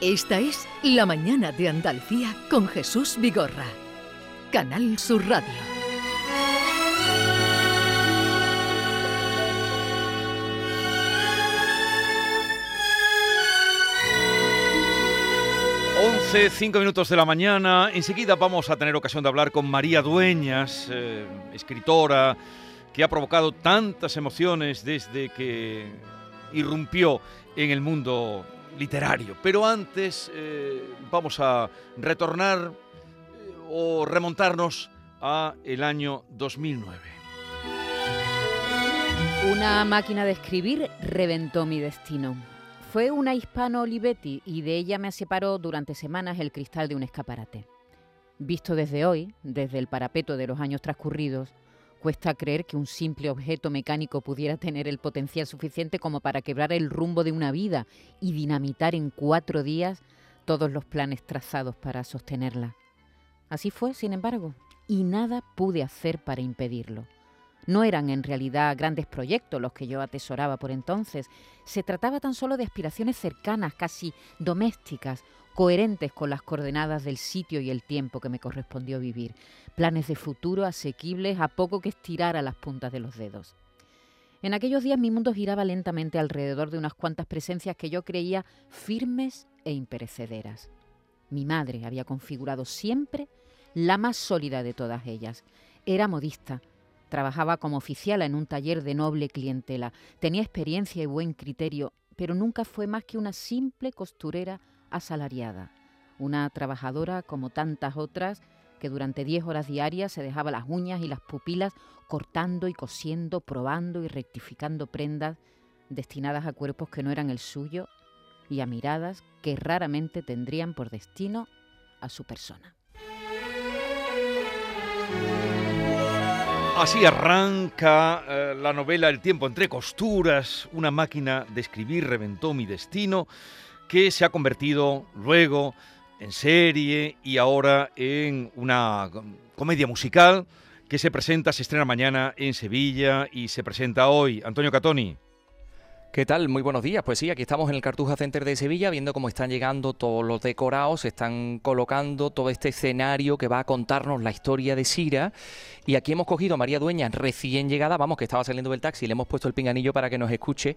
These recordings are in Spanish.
Esta es La Mañana de Andalucía con Jesús Vigorra. Canal Sur Radio. Once, cinco minutos de la mañana. Enseguida vamos a tener ocasión de hablar con María Dueñas, eh, escritora, que ha provocado tantas emociones desde que irrumpió en el mundo literario. Pero antes eh, vamos a retornar eh, o remontarnos a el año 2009. Una máquina de escribir reventó mi destino. Fue una hispano Olivetti y de ella me separó durante semanas el cristal de un escaparate. Visto desde hoy, desde el parapeto de los años transcurridos, Cuesta creer que un simple objeto mecánico pudiera tener el potencial suficiente como para quebrar el rumbo de una vida y dinamitar en cuatro días todos los planes trazados para sostenerla. Así fue, sin embargo, y nada pude hacer para impedirlo. No eran en realidad grandes proyectos los que yo atesoraba por entonces, se trataba tan solo de aspiraciones cercanas, casi domésticas, coherentes con las coordenadas del sitio y el tiempo que me correspondió vivir, planes de futuro asequibles a poco que estirar a las puntas de los dedos. En aquellos días mi mundo giraba lentamente alrededor de unas cuantas presencias que yo creía firmes e imperecederas. Mi madre había configurado siempre la más sólida de todas ellas. Era modista, trabajaba como oficial en un taller de noble clientela, tenía experiencia y buen criterio, pero nunca fue más que una simple costurera asalariada, una trabajadora como tantas otras que durante 10 horas diarias se dejaba las uñas y las pupilas cortando y cosiendo, probando y rectificando prendas destinadas a cuerpos que no eran el suyo y a miradas que raramente tendrían por destino a su persona. Así arranca eh, la novela El tiempo entre costuras, una máquina de escribir reventó mi destino que se ha convertido luego en serie y ahora en una comedia musical que se presenta, se estrena mañana en Sevilla y se presenta hoy. Antonio Catoni. ¿Qué tal? Muy buenos días. Pues sí, aquí estamos en el Cartuja Center de Sevilla viendo cómo están llegando todos los decorados, se están colocando todo este escenario que va a contarnos la historia de Sira. Y aquí hemos cogido a María Dueña, recién llegada, vamos, que estaba saliendo del taxi, le hemos puesto el pinganillo para que nos escuche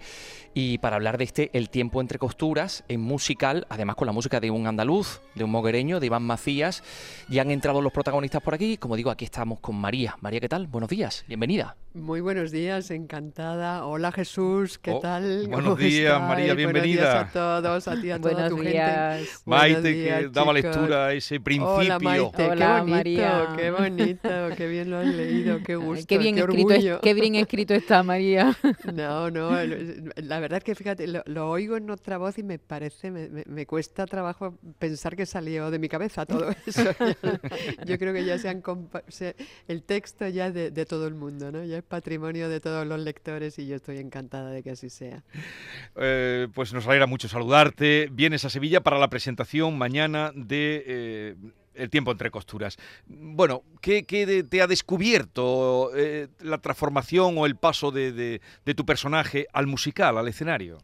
y para hablar de este El tiempo entre costuras en musical, además con la música de un andaluz, de un moguereño, de Iván Macías. Ya han entrado los protagonistas por aquí. Como digo, aquí estamos con María. María, ¿qué tal? Buenos días, bienvenida. Muy buenos días, encantada. Hola Jesús, ¿qué Oh, tal? Buenos ¿Cómo días, estáis? María, Buenos bienvenida. días a todos, a ti, a toda Buenos tu días. gente. Maite, Buenos que días, daba chicos. lectura a ese principio. Hola Maite, Hola, qué bonito, María. qué bonito, qué bien lo has leído, qué gusto, Ay, qué bien escrito, orgullo. es- qué bien escrito está María. No, no, la verdad es que fíjate, lo, lo oigo en otra voz y me parece, me, me- me cuesta trabajo pensar que salió de mi cabeza todo eso. Yo creo que ya se han se- el texto ya de, de todo el mundo, ¿no? Ya es patrimonio de todos los lectores y yo estoy encantada de que así sea. Eh, pues nos alegra mucho saludarte. Vienes a Sevilla para la presentación mañana de eh, El tiempo entre costuras. Bueno, ¿qué, te ha descubierto eh, la transformación o el paso de- de tu personaje al musical, al escenario?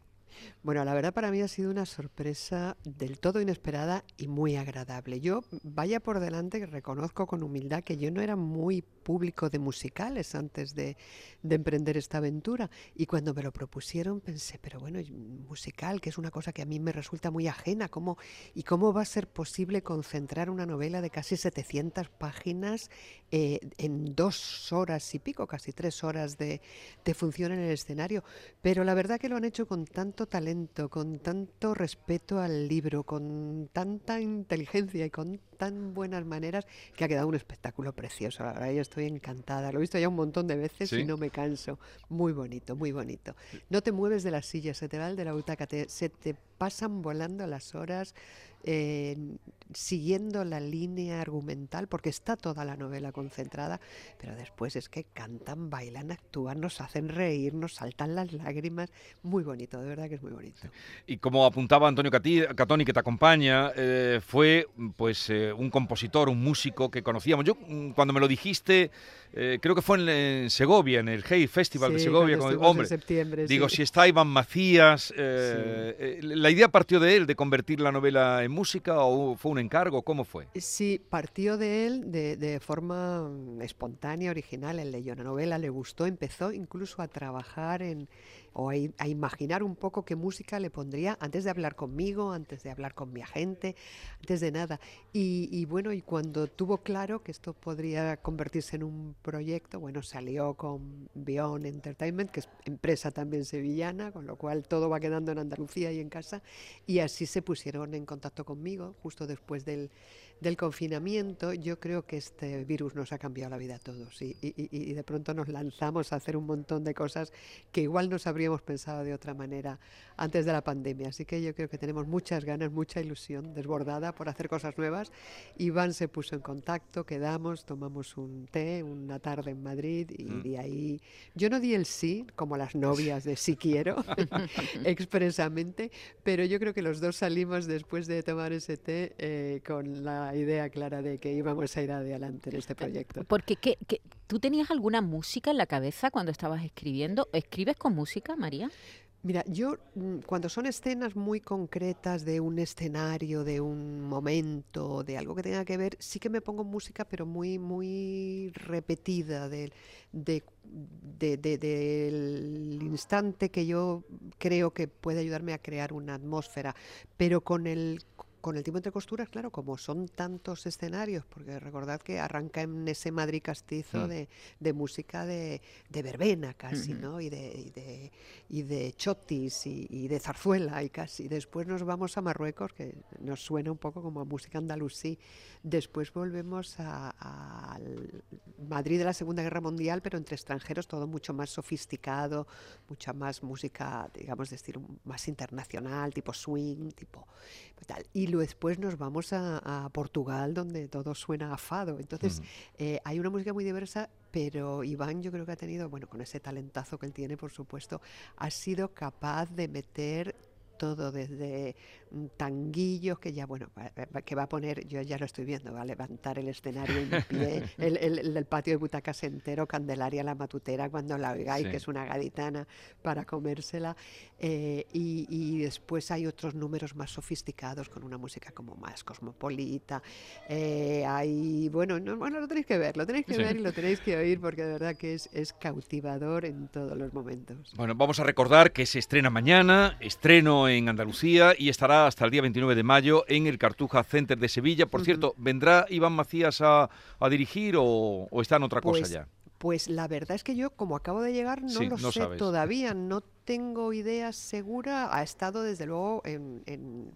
Bueno, la verdad para mí ha sido una sorpresa del todo inesperada y muy agradable. Yo, vaya por delante, que reconozco con humildad que yo no era muy público de musicales antes de, de emprender esta aventura. Y cuando me lo propusieron pensé, pero bueno, musical, que es una cosa que a mí me resulta muy ajena, ¿cómo, ¿y cómo va a ser posible concentrar una novela de casi 700 páginas eh, en dos horas y pico, casi tres horas de, de función en el escenario? Pero la verdad que lo han hecho con tanto talento, con tanto respeto al libro, con tanta inteligencia y con tan buenas maneras que ha quedado un espectáculo precioso. La verdad, yo estoy encantada. Lo he visto ya un montón de veces Sí. y no me canso. Muy bonito, muy bonito. No te mueves de la silla, se te va el de la butaca, te- se te pasan volando las horas eh, siguiendo la línea argumental, porque está toda la novela concentrada, pero después es que cantan, bailan, actúan, nos hacen reír, nos saltan las lágrimas. Muy bonito, de verdad que es muy bonito. Y como apuntaba Antonio Catoni, que te acompaña, eh, fue pues eh, un compositor, un músico que conocíamos. Yo, mm, cuando me lo dijiste, eh, creo que fue en, en Segovia, en el Hey Festival de Segovia. estuvimos en hombre, septiembre, digo, sí. si está Iván Macías, eh, eh, la ¿La idea partió de él, de convertir la novela en música o fue un encargo? ¿Cómo fue? Sí, partió de él de, de forma mm, espontánea, original. Él leyó una novela, le gustó, empezó incluso a trabajar en, o a, imaginar un poco qué música le pondría antes de hablar conmigo, antes de hablar con mi agente, antes de nada. Y, bueno, y cuando tuvo claro que esto podría convertirse en un proyecto, bueno, salió con Beyond Entertainment, que es empresa también sevillana, con lo cual todo va quedando en Andalucía y en casa, y así se pusieron en contacto conmigo justo después del del confinamiento, yo creo que este virus nos ha cambiado la vida a todos y, de pronto nos lanzamos a hacer un montón de cosas que igual nos habríamos pensado de otra manera antes de la pandemia. Así que yo creo que tenemos muchas ganas, mucha ilusión desbordada por hacer cosas nuevas. Iván se puso en contacto, quedamos, tomamos un té una tarde en Madrid y mm. de ahí yo no di el sí, como las novias de sí quiero, expresamente, pero yo creo que los dos salimos después de tomar ese té eh, con la idea clara de que íbamos a ir adelante en este proyecto. Porque ¿qué, tú tenías alguna música en la cabeza cuando estabas escribiendo? ¿Escribes con música, María? Mira, yo mm, cuando son escenas muy concretas de un escenario, de un momento, de algo que tenga que ver, sí que me pongo música, pero muy, muy repetida, de, de, del instante que yo creo que puede ayudarme a crear una atmósfera, pero con el con el tiempo entre costuras, claro, como son tantos escenarios, porque recordad que arranca en ese Madrid castizo mm. de, música de, verbena casi, ¿no? Y de, y de, chotis y, de zarzuela y casi. Después nos vamos a Marruecos, que nos suena un poco como a música andalusí. Después volvemos a, Madrid de la Segunda Guerra Mundial, pero entre extranjeros, todo mucho más sofisticado, mucha más música, digamos, de estilo más internacional, tipo swing, tipo tal. Y después nos vamos a, Portugal, donde todo suena a fado. Entonces, eh, hay una música muy diversa, pero Iván yo creo que ha tenido, bueno, con ese talentazo que él tiene, por supuesto, ha sido capaz de meter todo desde mm, tanguillos que ya, bueno, que va a poner, yo ya lo estoy viendo, va a levantar el escenario en pie, el, el, patio de butacas entero, Candelaria la matutera cuando la oigáis, que es una gaditana para comérsela, eh, y, después hay otros números más sofisticados con una música como más cosmopolita, eh, hay, bueno, no, bueno, lo tenéis que ver, lo tenéis que ver y lo tenéis que oír porque de verdad que es, es cautivador en todos los momentos. Bueno, vamos a recordar que se estrena mañana, estreno en Andalucía y estará hasta el día 29 de mayo en el Cartuja Center de Sevilla. Por cierto, ¿vendrá Iván Macías a, dirigir o, está en otra cosa pues ya? Pues la verdad es que yo, como acabo de llegar, no lo sé todavía. No tengo idea segura. Ha estado, desde luego, en,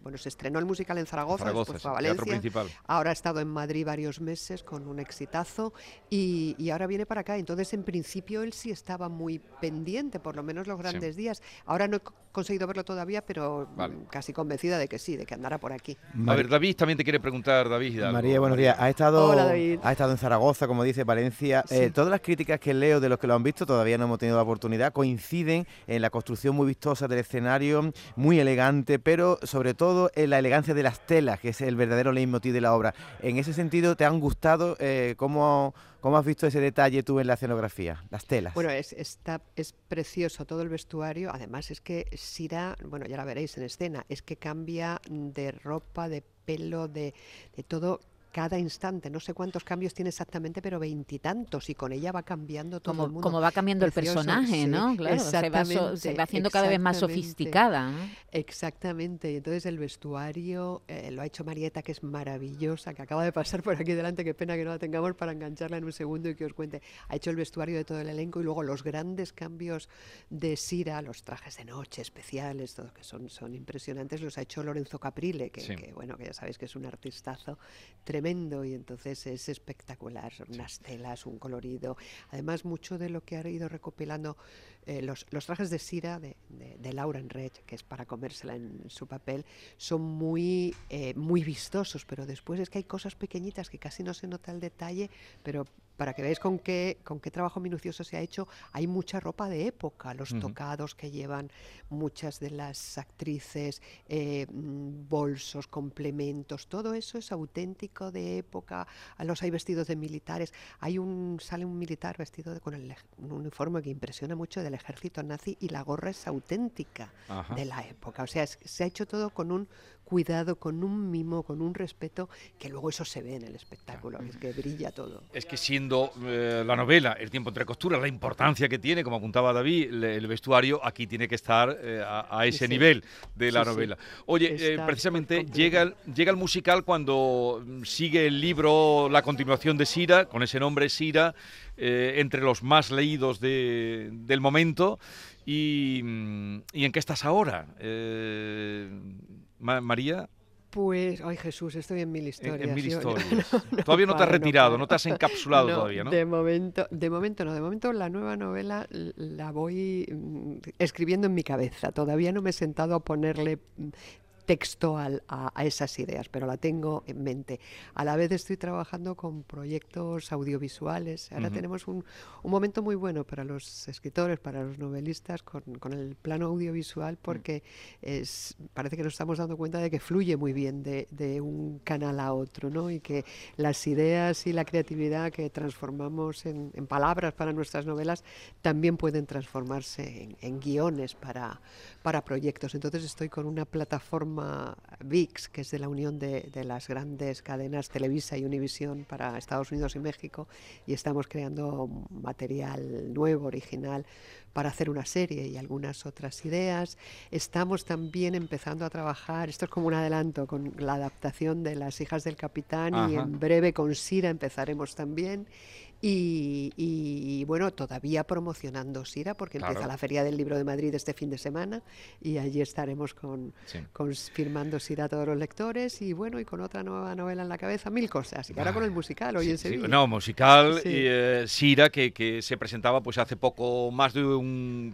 bueno, se estrenó el musical en Zaragoza, después fue a Valencia. Ahora ha estado en Madrid varios meses con un exitazo y, ahora viene para acá. Entonces, en principio, él sí estaba muy pendiente, por lo menos los grandes días. Ahora no he conseguido verlo todavía, pero casi convencida de que sí, de que andará por aquí. A ver, David también te quiere preguntar, David. María, buenos días. Ha estado, ha estado en Zaragoza, como dice Valencia. Eh, todas las críticas que leo de los que lo han visto, todavía no hemos tenido la oportunidad, coinciden en la construcción muy vistosa del escenario, muy elegante, pero sobre todo en la elegancia de las telas, que es el verdadero leitmotiv de la obra. En ese sentido, ¿te han gustado? Eh, ¿cómo, ¿Cómo has visto ese detalle tú en la escenografía? Las telas. Bueno, es, está, es precioso todo el vestuario. Además, es que Sira, bueno, ya la veréis en escena, es que cambia de ropa, de pelo, de, de todo cada instante. No sé cuántos cambios tiene exactamente, pero veintitantos. Y, con ella va cambiando todo como, el mundo. Como va cambiando el personaje, ¿no? Claro, se va, haciendo cada vez más sofisticada. Exactamente. Y entonces el vestuario eh, lo ha hecho Marieta, que es maravillosa, que acaba de pasar por aquí delante. Qué pena que no la tengamos para engancharla en un segundo y que os cuente. Ha hecho el vestuario de todo el elenco y luego los grandes cambios de Sira, los trajes de noche especiales, todo que son, son impresionantes, los ha hecho Lorenzo Caprile, que, que bueno, que ya sabéis que es un artistazo tremendo y entonces es espectacular, unas telas, un colorido. Además, mucho de lo que ha ido recopilando eh, los, trajes de Sira de, Laura Enrech, que es para comérsela en su papel, son muy, eh, muy vistosos, pero después es que hay cosas pequeñitas que casi no se nota el detalle, pero para que veáis con qué, con qué trabajo minucioso se ha hecho, hay mucha ropa de época, los tocados que llevan muchas de las actrices, eh, mm, bolsos, complementos, todo eso es auténtico de época. A los hay vestidos de militares. Hay un, sale un militar vestido con el, un uniforme que impresiona mucho del del ejército nazi y la gorra es auténtica de la época. O sea, se ha hecho todo con un cuidado, con un mimo, con un respeto, que luego eso se ve en el espectáculo, es que brilla todo. Es que siendo eh, la novela El tiempo entre costuras, la importancia que tiene, como apuntaba David, el, vestuario aquí tiene que estar eh, a, ese nivel de la novela. Oye, eh, precisamente llega el, llega el musical cuando sigue el libro, la continuación de Sira, con ese nombre Sira, entre los más leídos del momento. Y, ¿Y, en qué estás ahora? María. Pues, ay Jesús, estoy en mil historias. En, mil historias. todavía no te has retirado, no, te has encapsulado todavía, ¿no? De momento, de momento no, de momento la nueva novela la voy mm, escribiendo en mi cabeza. Todavía no me he sentado a ponerle mm, texto a, esas ideas, pero la tengo en mente. A la vez estoy trabajando con proyectos audiovisuales. Ahora tenemos un, momento muy bueno para los escritores, para los novelistas, con, el plano audiovisual, porque es, parece que nos estamos dando cuenta de que fluye muy bien de, un canal a otro, ¿no? y que las ideas y la creatividad que transformamos en, palabras para nuestras novelas también pueden transformarse en, en guiones para, para proyectos. Entonces estoy con una plataforma VIX, que es de la unión de, las grandes cadenas Televisa y Univisión para Estados Unidos y México, y estamos creando material nuevo, original, para hacer una serie y algunas otras ideas. Estamos también empezando a trabajar, esto es como un adelanto, con la adaptación de Las hijas del capitán y en breve con Sira empezaremos también. Y, bueno, todavía promocionando Sira, porque empieza la Feria del Libro de Madrid este fin de semana y allí estaremos con, firmando Sira a todos los lectores y bueno, y con otra nueva novela en la cabeza, mil cosas. Y ahora con el musical, hoy en Sevilla. no, musical y eh, Sira, que, que, se presentaba pues hace poco más de un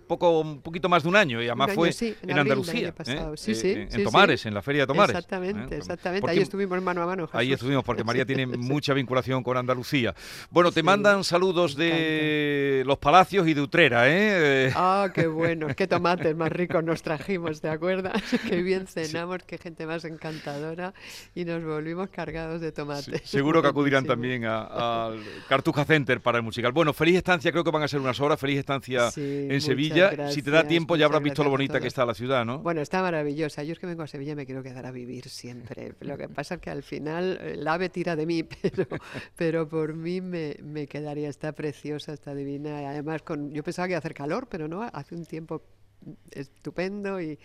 poco un poquito más de un año y además fue en, Andalucía, ¿eh? sí, sí, eh, en Tomares, en la Feria de Tomares. Exactamente, exactamente. ahí estuvimos mano a mano. Ahí estuvimos porque María tiene mucha vinculación con Andalucía. Bueno, te mandan saludos de los palacios y de Utrera, ¿eh? Ah, qué bueno, qué tomates más ricos nos trajimos, ¿te acuerdas? Qué bien cenamos, qué gente más encantadora y nos volvimos cargados de tomates. seguro que acudirán también al Cartuja Center para el musical. Bueno, feliz estancia, creo que van a ser unas horas, feliz estancia en Sevilla. si te da tiempo ya habrás visto lo bonita que está la ciudad, ¿no? Bueno, está maravillosa. Yo es que vengo a Sevilla y me quiero quedar a vivir siempre. Lo que pasa es que al final el ave tira de mí, pero, pero por mí me, me quedaría, está preciosa, está divina. Además, con, yo pensaba que iba a hacer calor, pero no, hace un tiempo estupendo y,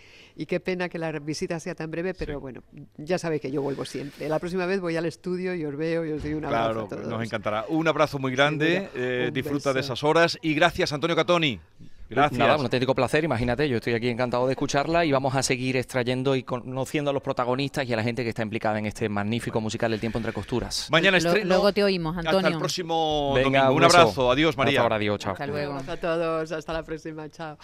qué pena que la visita sea tan breve, pero bueno, ya sabéis que yo vuelvo siempre. La próxima vez voy al estudio y os veo y os doy un abrazo. Claro, nos encantará. Un abrazo muy grande, eh, disfruta de esas horas y gracias Antonio Catoni. Gracias. Nada, un auténtico placer, imagínate, yo estoy aquí encantado de escucharla y vamos a seguir extrayendo y conociendo a los protagonistas y a la gente que está implicada en este magnífico musical El tiempo entre costuras. Mañana estreno. Luego te oímos, Antonio. Hasta el próximo Venga, domingo. Un, abrazo, adiós María. Hasta ahora, adiós, chao. Hasta luego. a todos, hasta la próxima, chao.